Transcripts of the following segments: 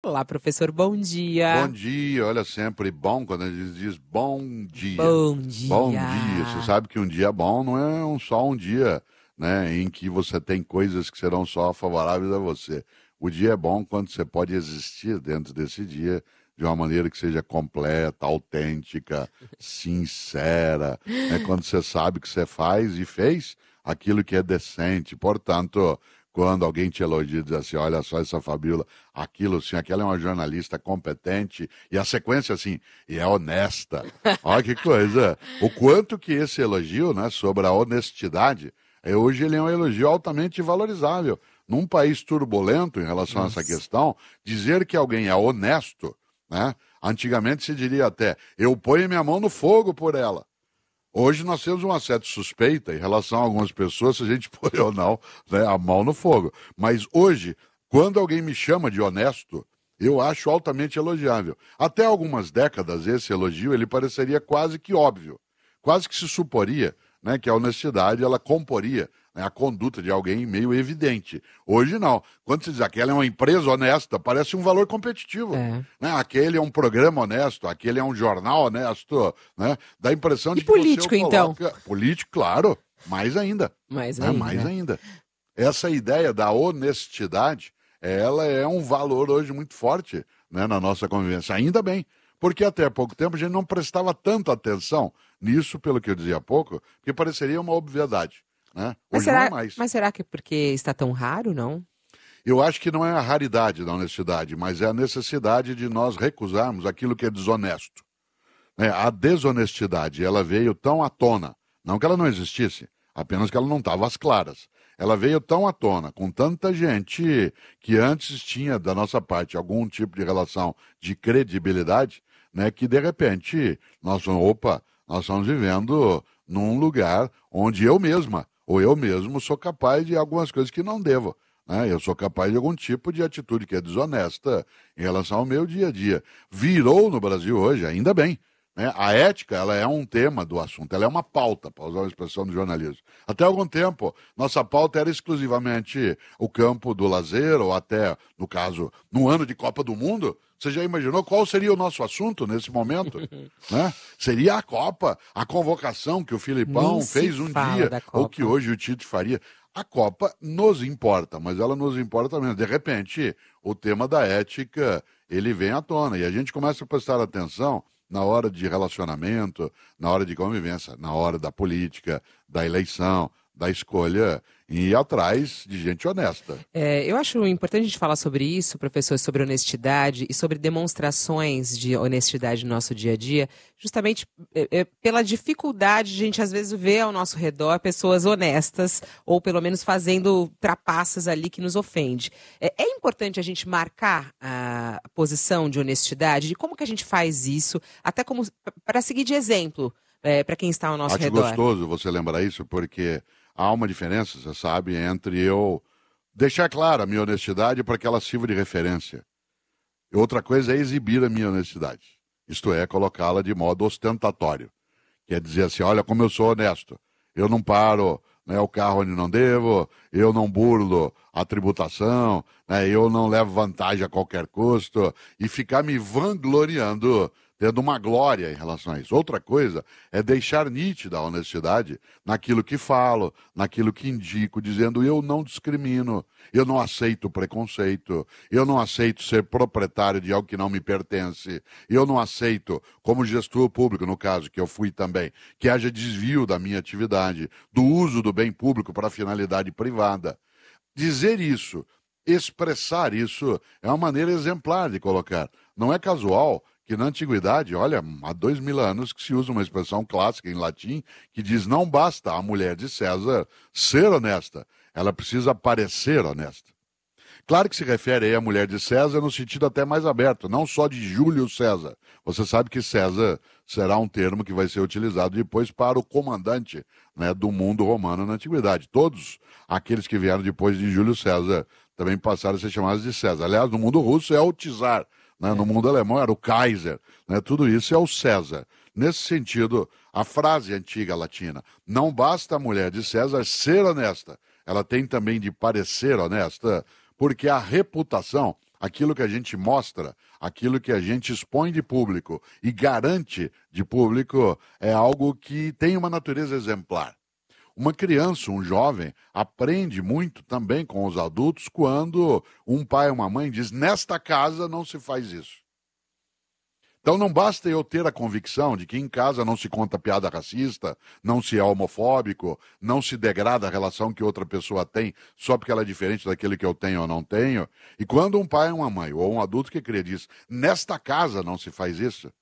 Olá, professor, bom dia. Bom dia, olha, sempre bom quando a gente diz bom dia. Bom dia. Bom dia. Você sabe que um dia bom não é um, só um dia né, em que você tem coisas que serão só favoráveis a você. O dia é bom quando você pode existir dentro desse dia de uma maneira que seja completa, autêntica, sincera, né, quando você sabe que você faz e fez aquilo que é decente. Portanto, quando alguém te elogia e diz assim, olha só essa Fabiola, aquilo assim, aquela é uma jornalista competente, e a sequência assim, e é honesta. Olha que coisa. O quanto que esse elogio, né, sobre a honestidade, é, hoje ele é um elogio altamente valorizável. Num país turbulento em relação Nossa. a essa questão, dizer que alguém é honesto, né, antigamente se diria até, eu ponho minha mão no fogo por ela. Hoje nós temos uma certa suspeita em relação a algumas pessoas, se a gente põe ou não né, a mão no fogo. Mas hoje, quando alguém me chama de honesto, eu acho altamente elogiável. Até algumas décadas, esse elogio ele pareceria quase que óbvio. Quase que se suporia né, que a honestidade ela comporia né, a conduta de alguém meio evidente. Hoje não. Quando se diz aquela é uma empresa honesta, parece um valor competitivo. É. Né? Aquele é um programa honesto, aquele é um jornal honesto. Né? Dá a impressão de e que político, você então? Político, claro. Mais ainda. Mais né? ainda. Mais ainda. Essa ideia da honestidade, ela é um valor hoje muito forte né, na nossa convivência. Ainda bem porque até pouco tempo a gente não prestava tanta atenção nisso, pelo que eu dizia há pouco, que pareceria uma obviedade. Né? Mas, será, é mas será que é porque está tão raro, não? Eu acho que não é a raridade da honestidade, mas é a necessidade de nós recusarmos aquilo que é desonesto. Né? A desonestidade, ela veio tão à tona, não que ela não existisse, apenas que ela não estava às claras. Ela veio tão à tona, com tanta gente que antes tinha da nossa parte algum tipo de relação de credibilidade, né, que de repente nós opa, nós estamos vivendo num lugar onde eu mesma ou eu mesmo sou capaz de algumas coisas que não devo. Né? Eu sou capaz de algum tipo de atitude que é desonesta em relação ao meu dia a dia. Virou no Brasil hoje, ainda bem. Né? A ética ela é um tema do assunto, ela é uma pauta, para usar uma expressão do jornalismo. Até algum tempo, nossa pauta era exclusivamente o campo do lazer, ou até, no caso, no ano de Copa do Mundo. Você já imaginou qual seria o nosso assunto nesse momento? né? Seria a Copa, a convocação que o Filipão fez um dia, ou que hoje o Tite faria. A Copa nos importa, mas ela nos importa menos. De repente, o tema da ética, ele vem à tona, e a gente começa a prestar atenção na hora de relacionamento, na hora de convivência, na hora da política, da eleição, da escolha e ir atrás de gente honesta. É, eu acho importante a gente falar sobre isso, professor, sobre honestidade e sobre demonstrações de honestidade no nosso dia a dia, justamente é, é, pela dificuldade de a gente às vezes ver ao nosso redor pessoas honestas ou pelo menos fazendo trapaças ali que nos ofende. É, é importante a gente marcar a posição de honestidade, de como que a gente faz isso, até como para seguir de exemplo é, para quem está ao nosso Acho redor. Acho gostoso você lembrar isso, porque há uma diferença, você sabe, entre eu deixar clara a minha honestidade para que ela sirva de referência. Outra coisa é exibir a minha honestidade. Isto é, colocá-la de modo ostentatório. Quer dizer assim, olha como eu sou honesto. Eu não paro né, o carro onde não devo, eu não burlo a tributação, né, eu não levo vantagem a qualquer custo, e ficar me vangloriando tendo uma glória em relação a isso. Outra coisa é deixar nítida a honestidade naquilo que falo, naquilo que indico, dizendo eu não discrimino, eu não aceito preconceito, eu não aceito ser proprietário de algo que não me pertence, eu não aceito, como gestor público, no caso que eu fui também, que haja desvio da minha atividade, do uso do bem público para finalidade privada. Dizer isso, expressar isso, é uma maneira exemplar de colocar. Não é casual que na antiguidade, olha, há dois mil anos que se usa uma expressão clássica em latim que diz não basta a mulher de César ser honesta, ela precisa parecer honesta. Claro que se refere aí à mulher de César no sentido até mais aberto, não só de Júlio César. Você sabe que César será um termo que vai ser utilizado depois para o comandante né, do mundo romano na antiguidade. Todos aqueles que vieram depois de Júlio César também passaram a ser chamados de César. Aliás, no mundo russo é o czar, né? No mundo alemão era o Kaiser, né? tudo isso é o César. Nesse sentido, a frase antiga latina, não basta a mulher de César ser honesta, ela tem também de parecer honesta, porque a reputação, aquilo que a gente mostra, aquilo que a gente expõe de público e garante de público é algo que tem uma natureza exemplar. Uma criança, um jovem, aprende muito também com os adultos quando um pai ou uma mãe diz: nesta casa não se faz isso. Então não basta eu ter a convicção de que em casa não se conta piada racista, não se é homofóbico, não se degrada a relação que outra pessoa tem só porque ela é diferente daquele que eu tenho ou não tenho. E quando um pai, uma mãe ou um adulto que crê diz, nesta casa não se faz isso,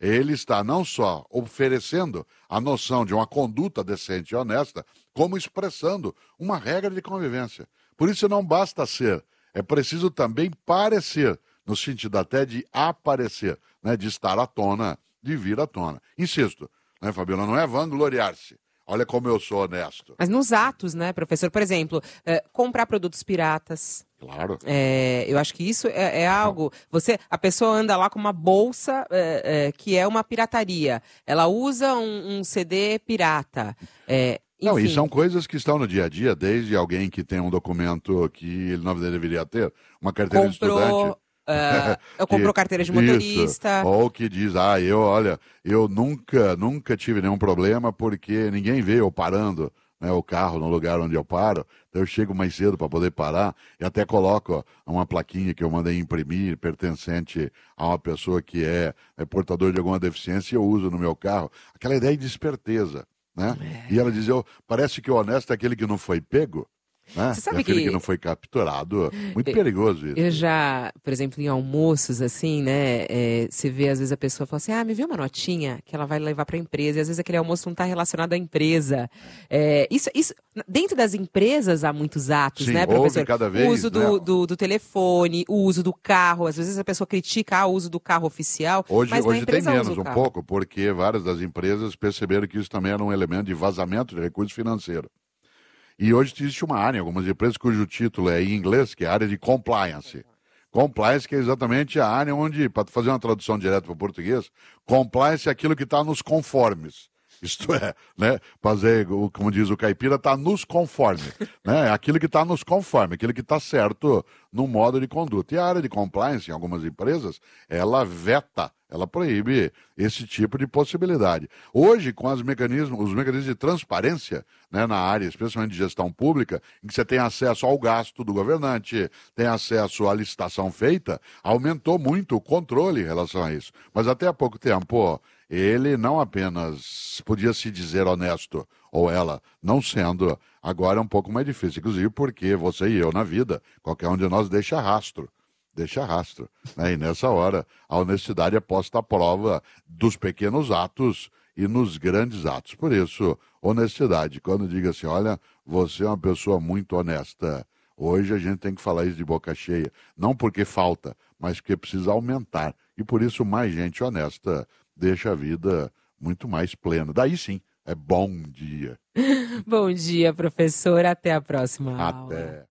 ele está não só oferecendo a noção de uma conduta decente e honesta, como expressando uma regra de convivência. Por isso não basta ser, é preciso também parecer no sentido até de aparecer, né, de estar à tona, de vir à tona. Insisto, né, Fabiola, não é vangloriar-se. Olha como eu sou honesto. Mas nos atos, né, professor? Por exemplo, é, comprar produtos piratas. Claro. É, eu acho que isso é, é, algo. Você, a pessoa anda lá com uma bolsa é, é que é uma pirataria. Ela usa um, um CD pirata. É, não, e são coisas que estão no dia a dia, desde alguém que tem um documento que ele não deveria ter, uma carteira Comprou... de estudante Uh, eu compro carteira de motorista. Isso. Ou que diz, ah, eu, olha, eu nunca, nunca tive nenhum problema porque ninguém vê eu parando né, o carro no lugar onde eu paro. Então eu chego mais cedo para poder parar e até coloco ó, uma plaquinha que eu mandei imprimir, pertencente a uma pessoa que é, é portador de alguma deficiência e eu uso no meu carro. Aquela ideia de esperteza. Né? É. E ela diz, eu, parece que o honesto é aquele que não foi pego. Né? Você sabe que... que não foi capturado. Muito perigoso isso. Eu já, por exemplo, em almoços, assim, né? É, você vê, às vezes, a pessoa fala assim: ah, me vê uma notinha que ela vai levar para a empresa. E às vezes aquele almoço não está relacionado à empresa. É, isso, isso, dentro das empresas há muitos atos, Sim, né, professor? Cada vez, o uso do, né? do, do, telefone, o uso do carro. Às vezes a pessoa critica ah, o uso do carro oficial. Hoje, hoje tem menos um pouco, porque várias das empresas perceberam que isso também era um elemento de vazamento de recursos financeiros. E hoje existe uma área em algumas empresas cujo título é em inglês, que é a área de compliance. Compliance, que é exatamente a área onde, para fazer uma tradução direta para o português, compliance é aquilo que está nos conformes. Isto é, né? Fazer, como diz o caipira, está nos conforme. Né? É aquilo que está nos conforme, aquilo que está certo no modo de conduta. E a área de compliance, em algumas empresas, ela veta, ela proíbe esse tipo de possibilidade. Hoje, com os mecanismos, os mecanismos de transparência né, na área, especialmente de gestão pública, em que você tem acesso ao gasto do governante, tem acesso à licitação feita, aumentou muito o controle em relação a isso. Mas até há pouco tempo ele não apenas podia se dizer honesto, ou ela, não sendo, agora é um pouco mais difícil, inclusive porque você e eu na vida, qualquer um de nós deixa rastro. Deixa rastro. Né? E nessa hora, a honestidade é posta à prova dos pequenos atos e nos grandes atos. Por isso, honestidade. Quando diga assim, olha, você é uma pessoa muito honesta. Hoje a gente tem que falar isso de boca cheia. Não porque falta, mas porque precisa aumentar. E por isso, mais gente honesta deixa a vida muito mais plena. Daí sim, é bom dia. bom dia, professor. Até a próxima Até. aula.